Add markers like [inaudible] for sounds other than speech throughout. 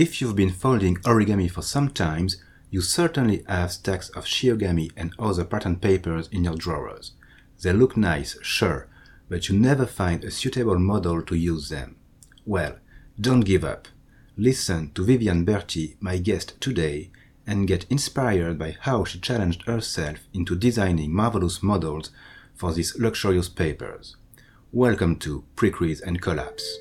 If you've been folding origami for some time, you certainly have stacks of chiyogami and other pattern papers in your drawers. They look nice, sure, but you never find a suitable model to use them. Well, don't give up. Listen to Viviane Berti, my guest today, and get inspired by how she challenged herself into designing marvelous models for these luxurious papers. Welcome to Pre-Crease and Collapse.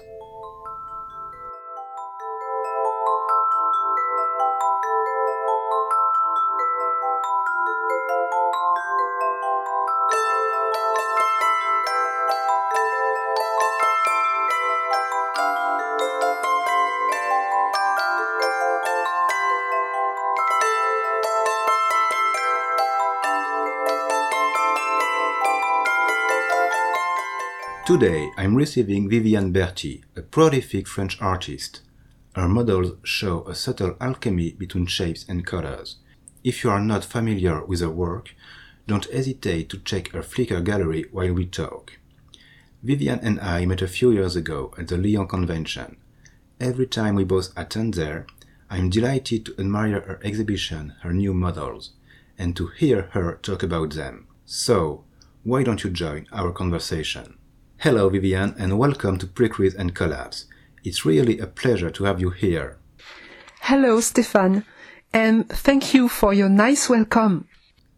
Today I'm receiving Viviane Berti, a prolific French artist. Her models show a subtle alchemy between shapes and colors. If you are not familiar with her work, don't hesitate to check her Flickr gallery while we talk. Viviane and I met a few years ago at the Lyon convention. Every time we both attend there, I'm delighted to admire her exhibition, her new models, and to hear her talk about them. So, why don't you join our conversation? Hello, Viviane, and welcome to Pre-Crease and Collapse. It's really a pleasure to have you here. Hello, Stefan, and thank you for your nice welcome.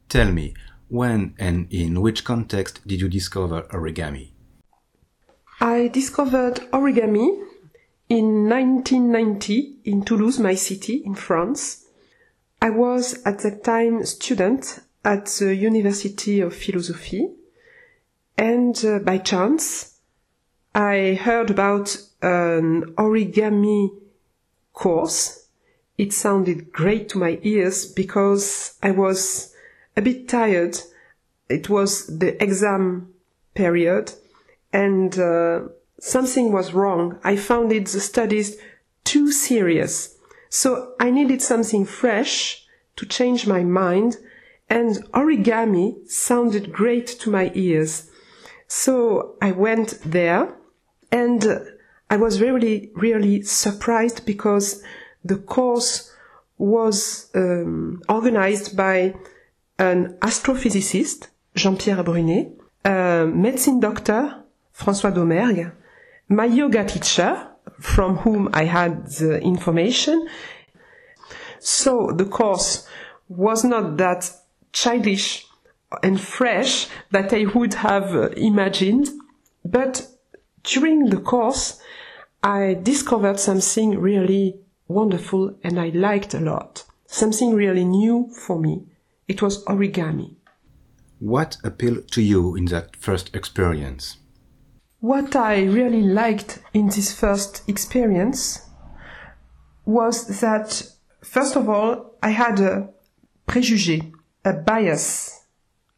Tell me, when and in which context did you discover origami? I discovered origami in 1990 in Toulouse, my city in France. I was at that time student at the University of Philosophy and uh, by chance, I heard about an origami course. It sounded great to my ears because I was a bit tired. It was the exam period and uh, something was wrong. I found it the studies too serious. So I needed something fresh to change my mind and origami sounded great to my ears. So I went there and I was really, really surprised because the course was um, organized by an astrophysicist, Jean-Pierre Brunet, a medicine doctor, François Domergue, my yoga teacher, from whom I had the information. So the course was not that childish and fresh that I would have uh, imagined. But during the course, I discovered something really wonderful and I liked a lot. Something really new for me. It was origami. What appealed to you in that first experience? What I really liked in this first experience was that, first of all, I had a prejudice, a bias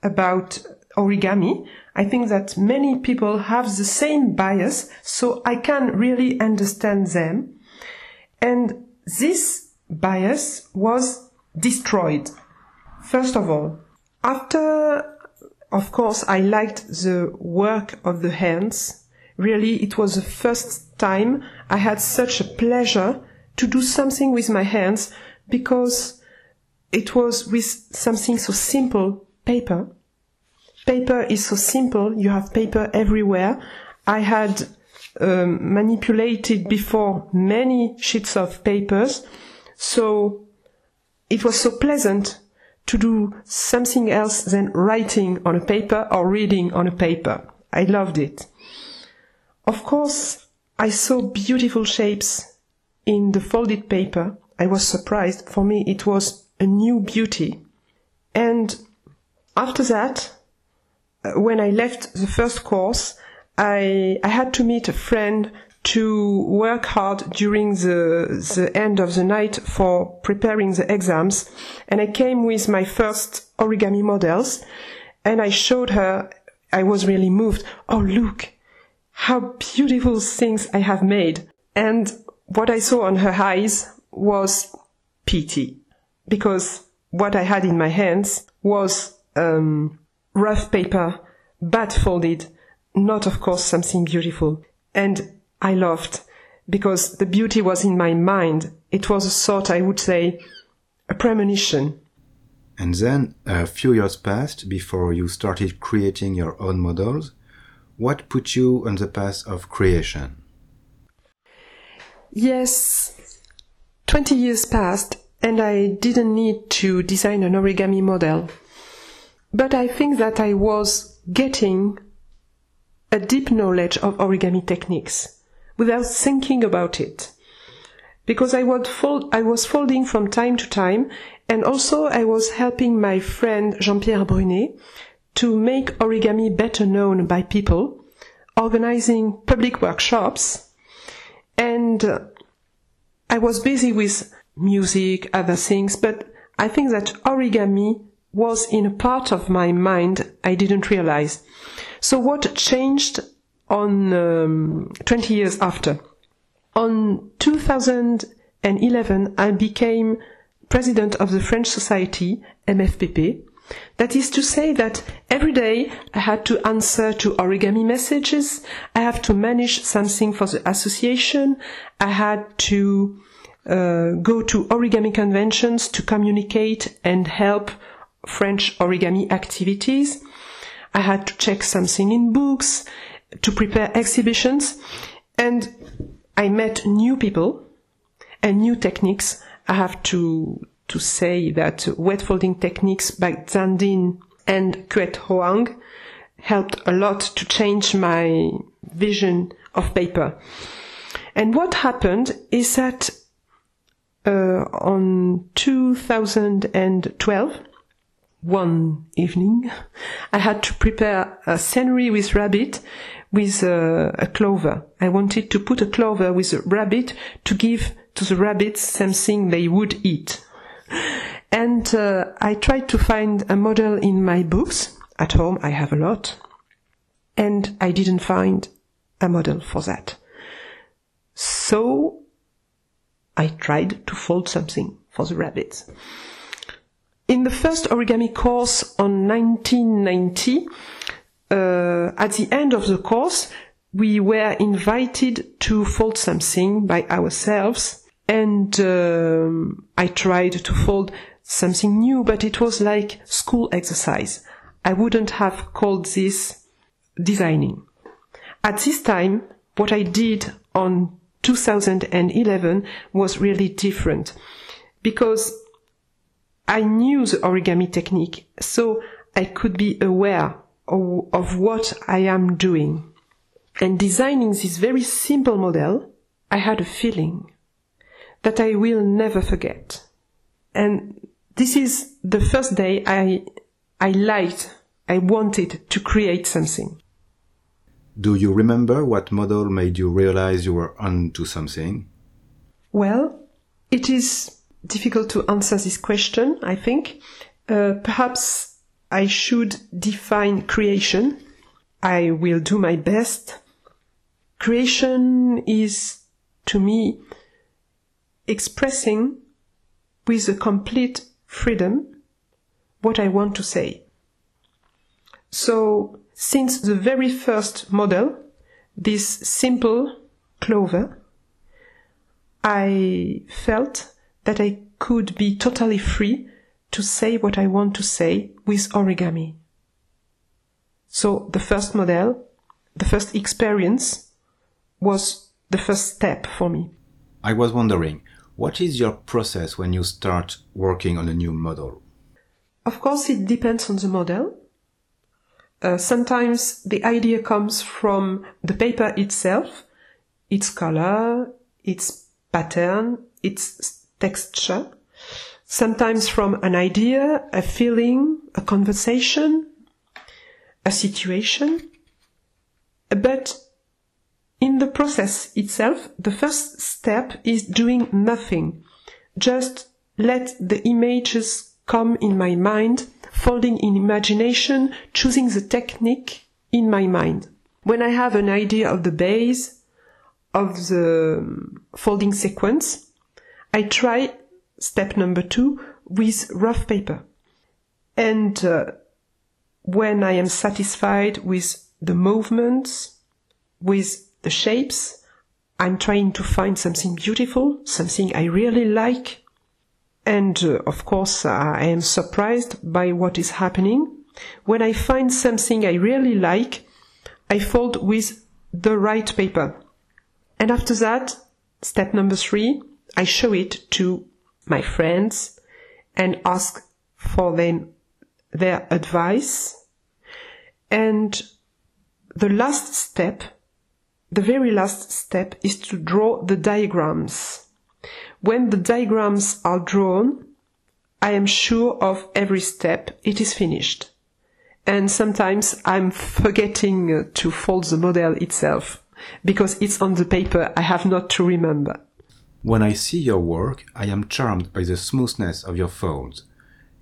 about origami. I think that many people have the same bias, so I can really understand them. And this bias was destroyed. First of all, after, of course, I liked the work of the hands. Really, it was the first time I had such a pleasure to do something with my hands because it was with something so simple paper. Paper is so simple. You have paper everywhere. I had um, manipulated before many sheets of papers. So it was so pleasant to do something else than writing on a paper or reading on a paper. I loved it. Of course, I saw beautiful shapes in the folded paper. I was surprised. For me, it was a new beauty. And after that, uh, when I left the first course, I, I had to meet a friend to work hard during the, the end of the night for preparing the exams. And I came with my first origami models and I showed her, I was really moved. Oh, look how beautiful things I have made. And what I saw on her eyes was pity because what I had in my hands was um, rough paper, bad folded, not of course something beautiful. And I loved because the beauty was in my mind. It was a sort, I would say, a premonition. And then a few years passed before you started creating your own models. What put you on the path of creation? Yes, 20 years passed and I didn't need to design an origami model. But I think that I was getting a deep knowledge of origami techniques without thinking about it. Because I, would fold, I was folding from time to time and also I was helping my friend Jean-Pierre Brunet to make origami better known by people, organizing public workshops, and uh, I was busy with music, other things, but I think that origami was in a part of my mind I didn't realize. So what changed on um, 20 years after? On 2011, I became president of the French Society, MFPP. That is to say that every day I had to answer to origami messages. I have to manage something for the association. I had to uh, go to origami conventions to communicate and help French origami activities. I had to check something in books, to prepare exhibitions, and I met new people and new techniques. I have to to say that wet folding techniques by Giang Dinh and Quyet Hoang helped a lot to change my vision of paper. And what happened is that uh, on 2012, one evening, I had to prepare a scenery with rabbit with a, a, clover. I wanted to put a clover with a rabbit to give to the rabbits something they would eat. And uh, I tried to find a model in my books. At home, I have a lot. And I didn't find a model for that. So I tried to fold something for the rabbits. In the first origami course on 1990, uh, at the end of the course, we were invited to fold something by ourselves, and um, I tried to fold something new, but it was like school exercise. I wouldn't have called this designing. At this time, what I did on 2011 was really different because I knew the origami technique, so I could be aware of, of what I am doing. And designing this very simple model, I had a feeling that I will never forget. And this is the first day I, I liked, I wanted to create something. Do you remember what model made you realize you were onto something? Well, it is difficult to answer this question, I think. Uh, perhaps I should define creation. I will do my best. Creation is, to me, expressing with a complete freedom what I want to say. So since the very first model, this simple clover, I felt that I could be totally free to say what I want to say with origami. So the first model, the first experience was the first step for me. I was wondering, what is your process when you start working on a new model? Of course, it depends on the model. Uh, sometimes the idea comes from the paper itself, its color, its pattern, its texture. Sometimes from an idea, a feeling, a conversation, a situation. But in the process itself, the first step is doing nothing. Just let the images come in my mind folding in imagination, choosing the technique in my mind. When I have an idea of the base, of the um, folding sequence, I try step number two with rough paper. And uh, when I am satisfied with the movements, with the shapes, I'm trying to find something beautiful, something I really like. And uh, of course, I am surprised by what is happening. When I find something I really like, I fold with the right paper. And after that, step number three, I show it to my friends and ask for them their advice. And the last step, the very last step is to draw the diagrams. When the diagrams are drawn, I am sure of every step it is finished. And sometimes I'm forgetting uh, to fold the model itself because it's on the paper I have not to remember. When I see your work, I am charmed by the smoothness of your folds.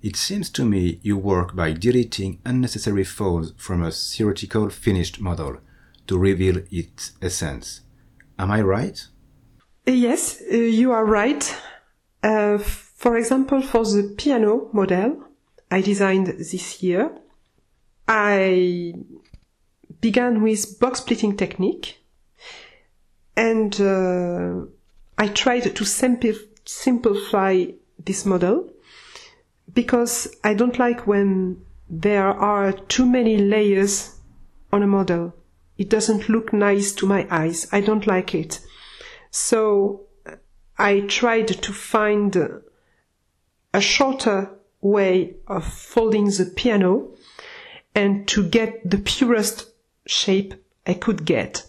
It seems to me you work by deleting unnecessary folds from a theoretical finished model to reveal its essence. Am I right? Yes, uh, you are right. Uh, for example, for the piano model I designed this year, I began with box splitting technique and uh, I tried to simplify this model because I don't like when there are too many layers on a model. It doesn't look nice to my eyes. I don't like it. So uh, I tried to find a shorter way of folding the piano and to get the purest shape I could get.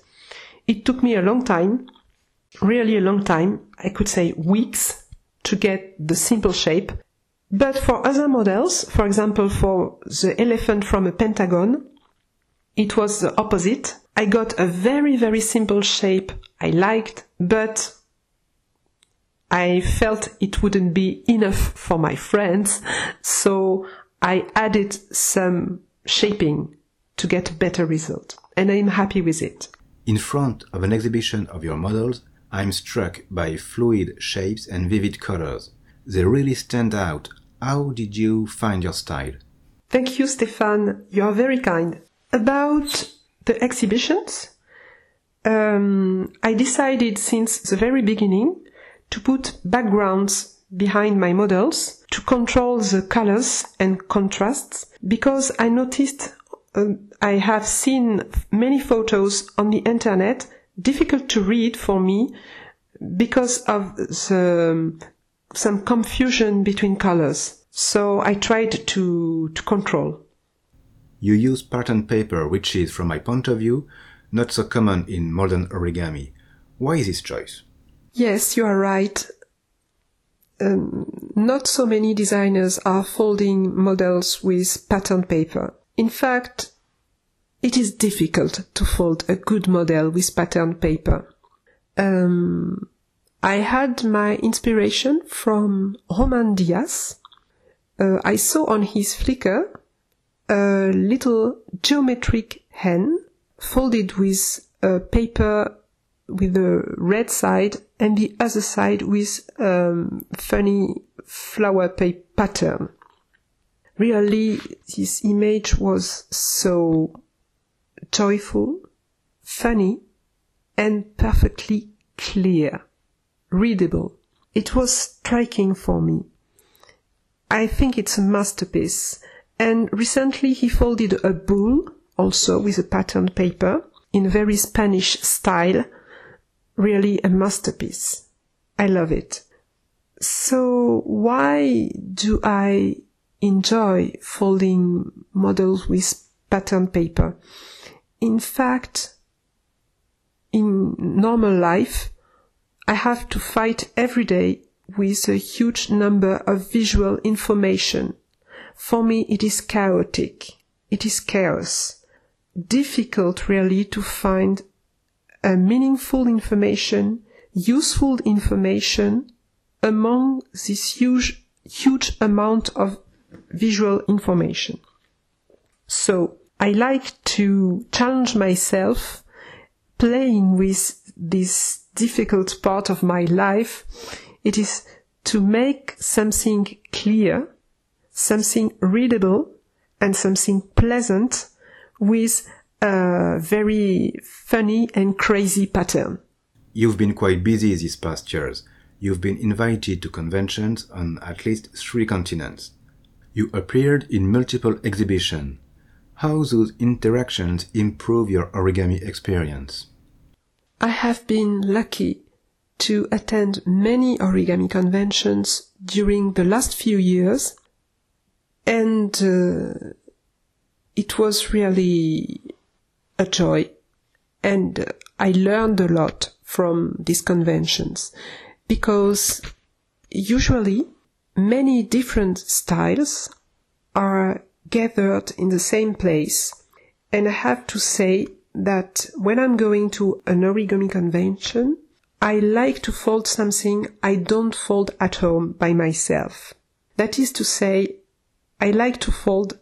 It took me a long time, really a long time. I could say weeks to get the simple shape but for other models, for example, for the elephant from a pentagon, it was the opposite. I got a very, very simple shape I liked, but I felt it wouldn't be enough for my friends, so I added some shaping to get a better result, and I'm happy with it. In front of an exhibition of your models, I'm struck by fluid shapes and vivid colors. They really stand out how did you find your style? Thank you, Stefan. You are very kind. About the exhibitions, um, I decided since the very beginning to put backgrounds behind my models to control the colors and contrasts because I noticed uh, I have seen many photos on the internet difficult to read for me because of the some confusion between colors. So I tried to, to control. You use pattern paper, which is, from my point of view, not so common in modern origami. Why is this choice? Yes, you are right. Um, not so many designers are folding models with pattern paper. In fact, it is difficult to fold a good model with pattern paper. Um, I had my inspiration from Roman Diaz. Uh, I saw on his Flickr a little geometric hen folded with a paper with the red side and the other side with um, funny flower paper pattern. Really, this image was so joyful, funny, and perfectly clear readable. It was striking for me. I think it's a masterpiece. And recently he folded a bull, also with a patterned paper, in very Spanish style. Really a masterpiece. I love it. So why do I enjoy folding models with patterned paper? In fact, in normal life, I have to fight every day with a huge number of visual information. For me, it is chaotic. It is chaos. Difficult really to find a meaningful information, useful information among this huge, huge amount of visual information. So I like to challenge myself playing with this difficult part of my life. It is to make something clear, something readable, and something pleasant with a very funny and crazy pattern. You've been quite busy these past years. You've been invited to conventions on at least three continents. You appeared in multiple exhibitions. How those interactions improve your origami experience? I have been lucky to attend many origami conventions during the last few years, and uh, it was really a joy. And I learned a lot from these conventions because usually many different styles are gathered in the same place. And I have to say that when I'm going to an origami convention, I like to fold something I don't fold at home by myself. That is to say, I like to fold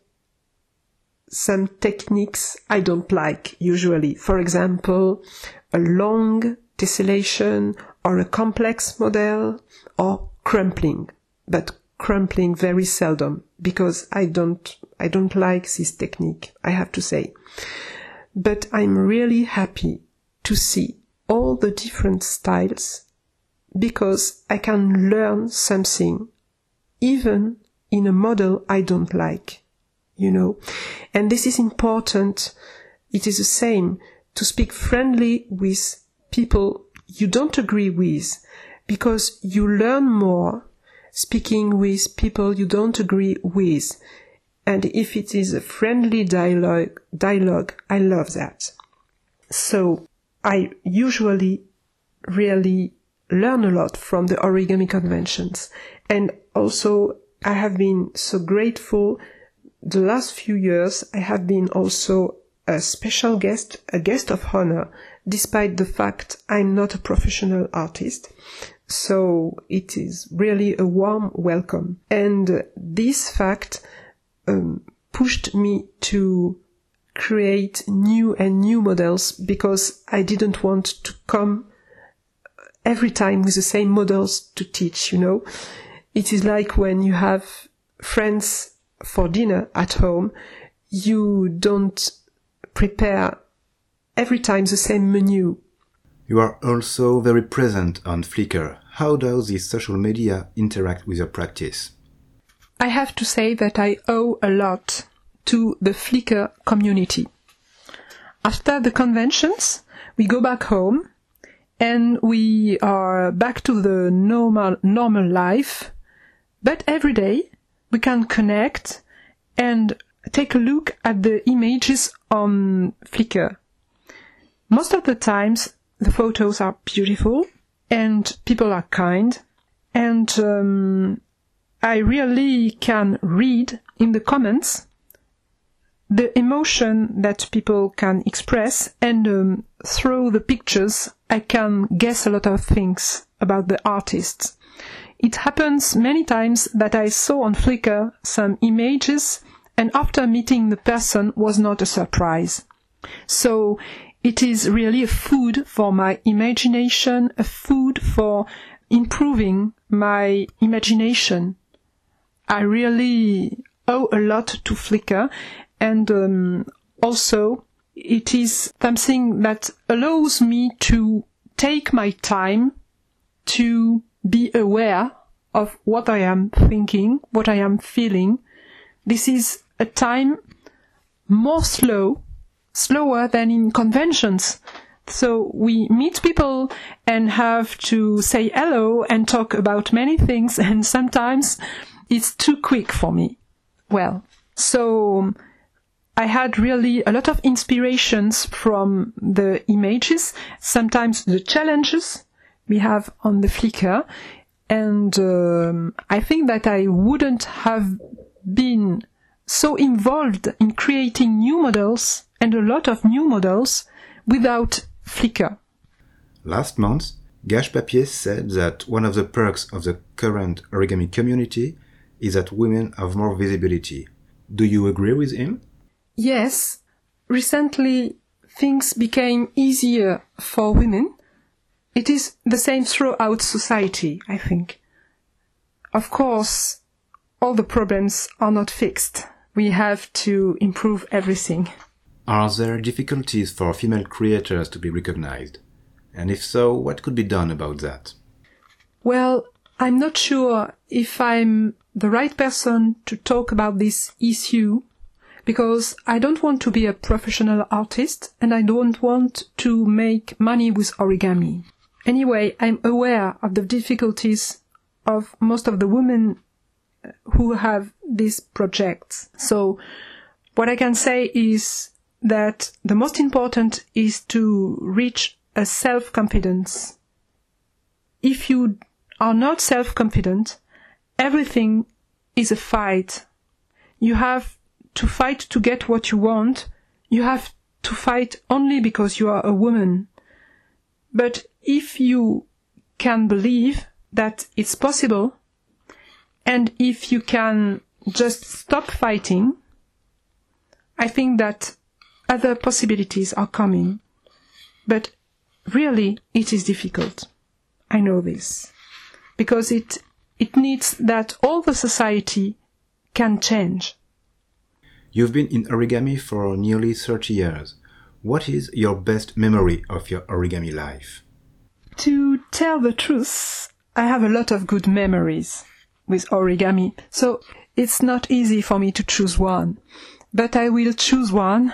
some techniques I don't like usually. For example, a long tessellation or a complex model or crumpling, but crumpling very seldom because I don't, I don't like this technique, I have to say. But I'm really happy to see all the different styles because I can learn something even in a model I don't like, you know. And this is important. It is the same to speak friendly with people you don't agree with because you learn more speaking with people you don't agree with. And if it is a friendly dialogue, dialogue, I love that. So I usually really learn a lot from the origami conventions. And also I have been so grateful the last few years. I have been also a special guest, a guest of honor, despite the fact I'm not a professional artist. So it is really a warm welcome. And this fact um, pushed me to create new and new models because I didn't want to come every time with the same models to teach, you know. It is like when you have friends for dinner at home, you don't prepare every time the same menu. You are also very present on Flickr. How does this social media interact with your practice? I have to say that I owe a lot to the Flickr community. After the conventions, we go back home and we are back to the normal, normal life. But every day we can connect and take a look at the images on Flickr. Most of the times the photos are beautiful and people are kind and um, I really can read in the comments the emotion that people can express and um, through the pictures I can guess a lot of things about the artists. It happens many times that I saw on Flickr some images and after meeting the person was not a surprise. So it is really a food for my imagination, a food for improving my imagination I really owe a lot to Flickr and um, also it is something that allows me to take my time to be aware of what I am thinking, what I am feeling. This is a time more slow, slower than in conventions. So we meet people and have to say hello and talk about many things [laughs] and sometimes it's too quick for me. Well, so I had really a lot of inspirations from the images, sometimes the challenges we have on the Flickr, and um, I think that I wouldn't have been so involved in creating new models and a lot of new models without Flickr. Last month, Gage Papier said that one of the perks of the current origami community is that women have more visibility. Do you agree with him? Yes. Recently, things became easier for women. It is the same throughout society, I think. Of course, all the problems are not fixed. We have to improve everything. Are there difficulties for female creators to be recognized? And if so, what could be done about that? Well, I'm not sure if I'm the right person to talk about this issue because I don't want to be a professional artist and I don't want to make money with origami. Anyway, I'm aware of the difficulties of most of the women uh, who have these projects. So what I can say is that the most important is to reach a self-confidence. If you are not self-confident, everything is a fight. You have to fight to get what you want. You have to fight only because you are a woman. But if you can believe that it's possible, and if you can just stop fighting, I think that other possibilities are coming. But really, it is difficult. I know this. Because it, it needs that all the society can change. You've been in origami for nearly 30 years. What is your best memory of your origami life? To tell the truth, I have a lot of good memories with origami, so it's not easy for me to choose one. But I will choose one.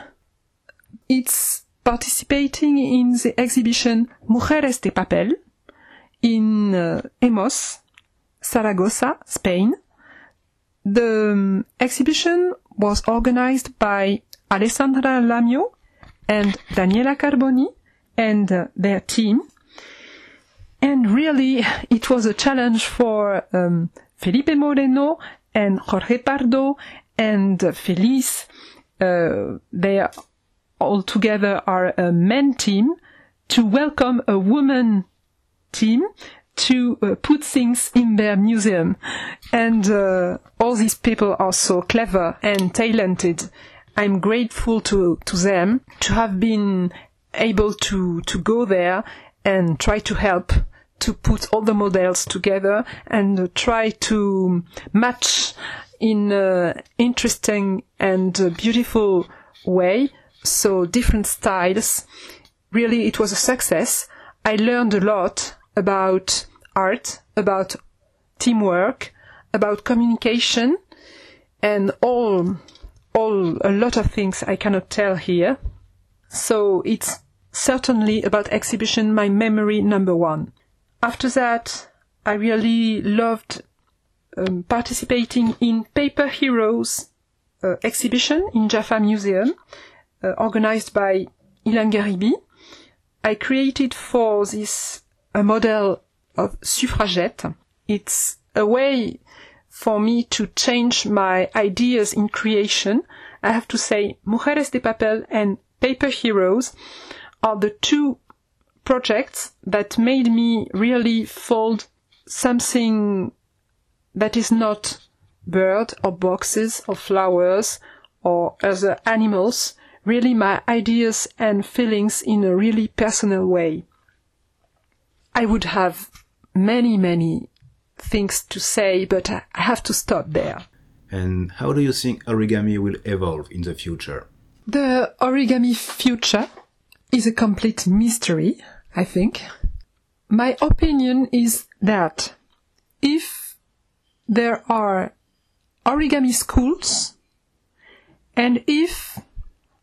It's participating in the exhibition Mujeres de Papel in uh, EMOZ, Saragossa, Spain. The um, exhibition was organized by Alessandra Lamio and Daniela Carboni and uh, their team. And really, [laughs] it was a challenge for um, Felipe Moreno and Jorge Pardo and uh, Feliz. Uh, they all together are a men team to welcome a woman team to uh, put things in their museum. And uh, all these people are so clever and talented. I'm grateful to, to them to have been able to, to go there and try to help to put all the models together and try to match in an interesting and beautiful way. So different styles. Really, it was a success. I learned a lot about art, about teamwork, about communication, and all, all, a lot of things I cannot tell here. So it's certainly about exhibition my memory number one. After that, I really loved um, participating in Paper Heroes uh, exhibition in Jaffa Museum, uh, organized by Ilan Garibi. I created for this a model of suffragette. It's a way for me to change my ideas in creation. I have to say, Mujeres de Papel and Paper Heroes are the two projects that made me really fold something that is not bird or boxes or flowers or other animals, really my ideas and feelings in a really personal way. I would have many, many things to say, but I have to stop there. And how do you think origami will evolve in the future? The origami future is a complete mystery, I think. My opinion is that if there are origami schools and if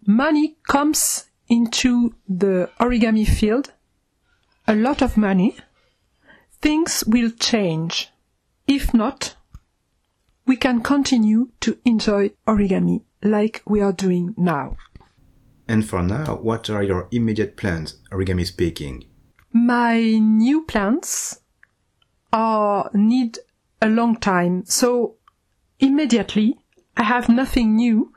money comes into the origami field, a lot of money, things will change. If not, we can continue to enjoy origami like we are doing now. And for now, what are your immediate plans, origami speaking? My new plans are need a long time, so immediately I have nothing new.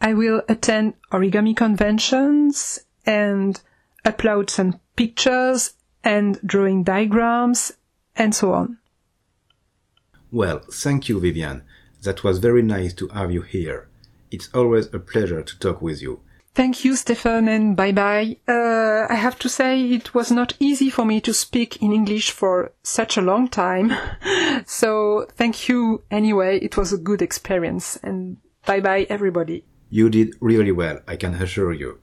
I will attend origami conventions and upload some pictures and drawing diagrams and so on. Well, thank you, Viviane. That was very nice to have you here. It's always a pleasure to talk with you. Thank you, Stefan, and bye bye. Uh, I have to say it was not easy for me to speak in English for such a long time. [laughs] so thank you anyway. It was a good experience and bye bye everybody. You did really well, I can assure you.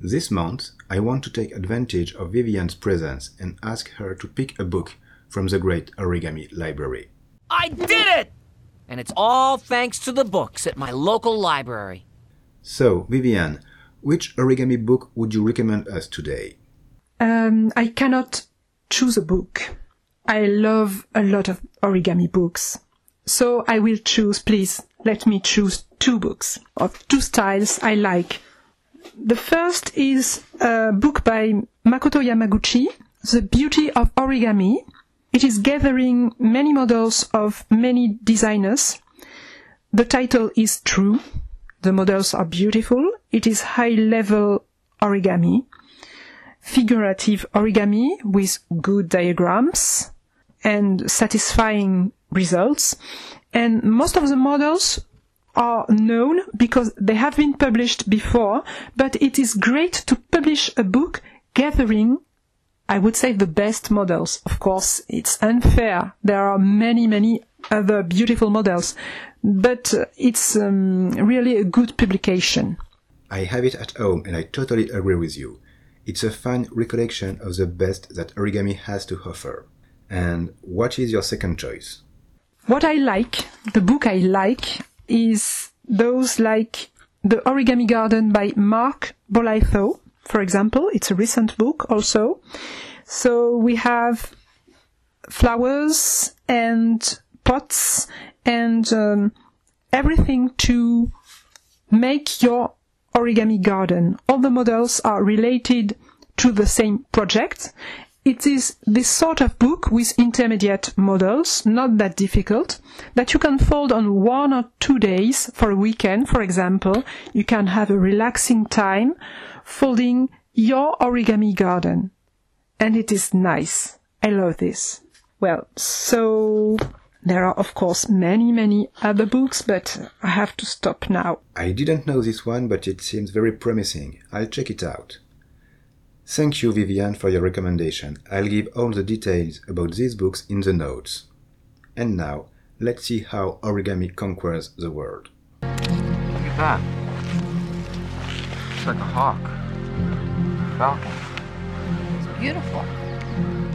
This month, I want to take advantage of Viviane's presence and ask her to pick a book from the great origami library. I did it! And it's all thanks to the books at my local library. So, Viviane, which origami book would you recommend us today? Um, I cannot choose a book. I love a lot of origami books. So I will choose, please, let me choose two books of two styles I like. The first is a book by Makoto Yamaguchi, The Beauty of Origami. It is gathering many models of many designers. The title is true. The models are beautiful. It is high level origami, figurative origami with good diagrams and satisfying results. And most of the models are known because they have been published before, but it is great to publish a book gathering, I would say, the best models. Of course, it's unfair. There are many, many other beautiful models, but uh, it's um, really a good publication. I have it at home and I totally agree with you. It's a fine recollection of the best that origami has to offer. And what is your second choice? What I like, the book I like, is those like The Origami Garden by Mark Bolitho, for example. It's a recent book also. So we have flowers and pots and um, everything to make your origami garden. All the models are related to the same project. It is this sort of book with intermediate models, not that difficult, that you can fold on one or two days for a weekend, for example. You can have a relaxing time folding your origami garden. And it is nice. I love this. Well, so there are of course many, many other books, but I have to stop now. I didn't know this one, but it seems very promising. I'll check it out. Thank you, Viviane, for your recommendation. I'll give all the details about these books in the notes. And now, let's see how origami conquers the world. Look at that. It's like a hawk. Falcon. It's beautiful.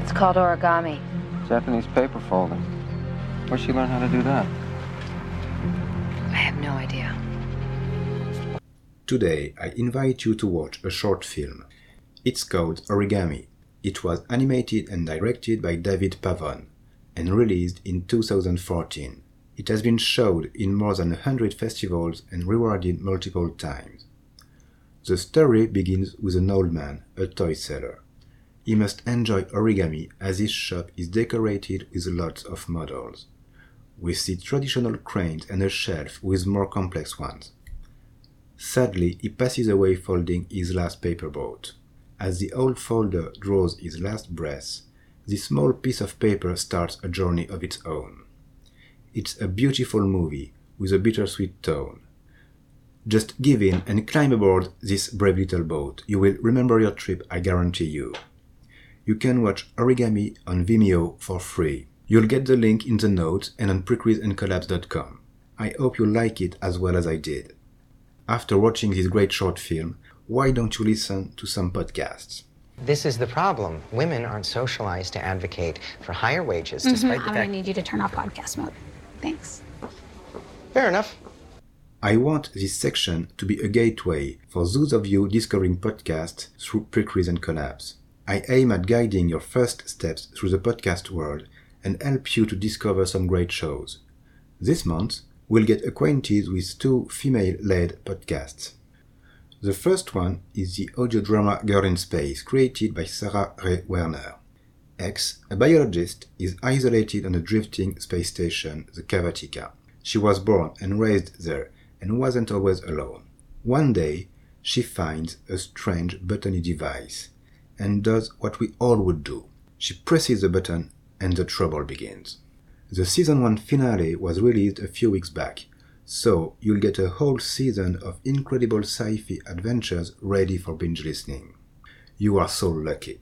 It's called origami. Japanese paper folding. Where'd she learn how to do that? I have no idea. Today, I invite you to watch a short film. It's called Origami. It was animated and directed by David Pavon and released in 2014. It has been showed in more than 100 festivals and rewarded multiple times. The story begins with an old man, a toy seller. He must enjoy origami as his shop is decorated with lots of models. We see traditional cranes and a shelf with more complex ones. Sadly, he passes away folding his last paper boat. As the old folder draws his last breath, this small piece of paper starts a journey of its own. It's a beautiful movie with a bittersweet tone. Just give in and climb aboard this brave little boat. You will remember your trip, I guarantee you. You can watch Origami on Vimeo for free. You'll get the link in the notes and on precreaseandcollapse.com. I hope you like it as well as I did. After watching this great short film, why don't you listen to some podcasts? This is the problem. Women aren't socialized to advocate for higher wages, Mhm, despite I'm the gonna need you to turn off podcast mode. Thanks. Fair enough. I want this section to be a gateway for those of you discovering podcasts through Precrease and Collapse. I aim at guiding your first steps through the podcast world and help you to discover some great shows. This month, we'll get acquainted with two female led podcasts. The first one is the audio drama Girl in Space, created by Sarah Rhea Werner. X, a biologist, is isolated on a drifting space station, the Kavatika. She was born and raised there and wasn't always alone. One day, she finds a strange buttony device and does what we all would do. She presses the button and the trouble begins. The season 1 finale was released a few weeks back, so you'll get a whole season of incredible sci fi adventures ready for binge listening. You are so lucky.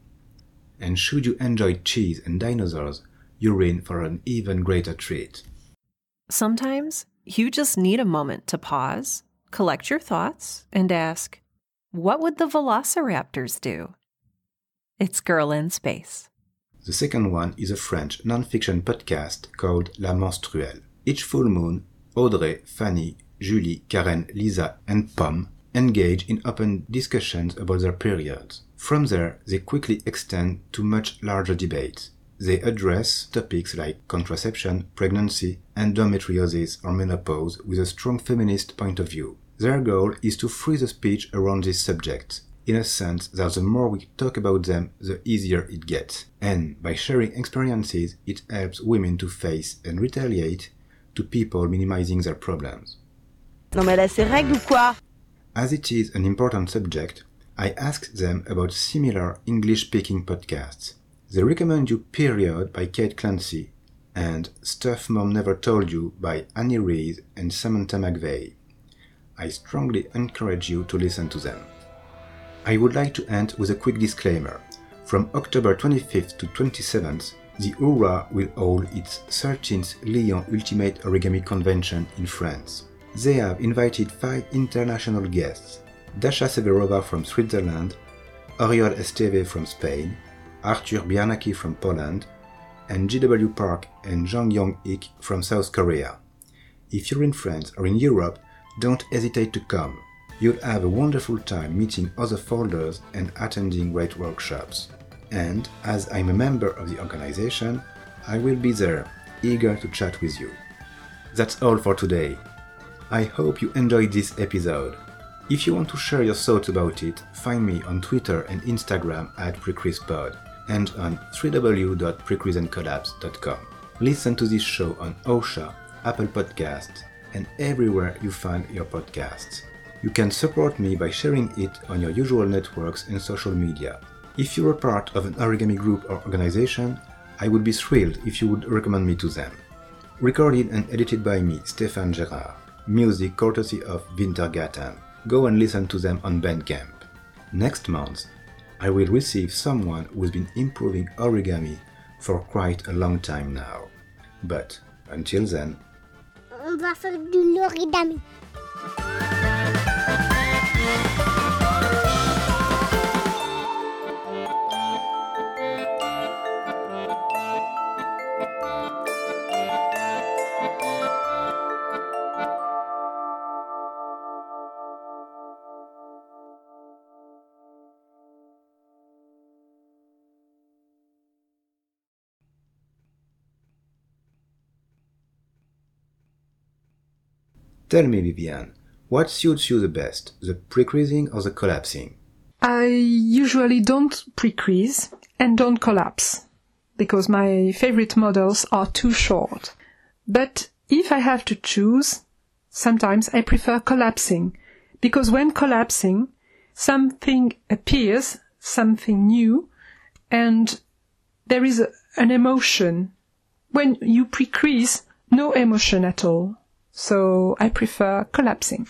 And should you enjoy cheese and dinosaurs, you're in for an even greater treat. Sometimes you just need a moment to pause, collect your thoughts, and ask, What would the velociraptors do? It's Girl in Space. The second one is a French non-fiction podcast called La Menstruelle. Each full moon, Audrey, Fanny, Julie, Karen, Lisa, and Pom engage in open discussions about their periods. From there, they quickly extend to much larger debates. They address topics like contraception, pregnancy, endometriosis, or menopause with a strong feminist point of view. Their goal is to free the speech around these subjects, in a sense that the more we talk about them, the easier it gets. And by sharing experiences, it helps women to face and retaliate to people minimizing their problems. Non mais là c'est règle ou quoi As it is an important subject, I asked them about similar English speaking podcasts. They recommend you Period by Kate Clancy and Stuff Mom Never Told You by Annie Reed and Samantha McVay. I strongly encourage you to listen to them. I would like to end with a quick disclaimer. From October 25th to 27th, the URA will hold its 13th Lyon Ultimate Origami Convention in France. They have invited five international guests Dasha Severova from Switzerland, Oriol Esteve from Spain, Arthur Biernacki from Poland, and GW Park and Jang Yong Ik from South Korea. If you're in France or in Europe, don't hesitate to come. You'll have a wonderful time meeting other folders and attending great workshops. And as I'm a member of the organization, I will be there, eager to chat with you. That's all for today. I hope you enjoyed this episode. If you want to share your thoughts about it, find me on Twitter and Instagram at PrecreasePod and on www.precreaseandcollapse.com. Listen to this show on Ausha, Apple Podcasts, and everywhere you find your podcasts. You can support me by sharing it on your usual networks and social media. If you're a part of an origami group or organization, I would be thrilled if you would recommend me to them. Recorded and edited by me, Stéphane Gérard. Music courtesy of Wintergatan. Go and listen to them on Bandcamp. Next month, I will receive someone who's been improving origami for quite a long time now. But until then, On va faire de l'origami. Tell me, Viviane, what suits you the best, the pre-creasing or the collapsing? I usually don't pre-crease and don't collapse because my favorite models are too short. But if I have to choose, sometimes I prefer collapsing because when collapsing, something appears, something new, and there is a, an emotion. When you pre-crease, no emotion at all. So I prefer collapsing.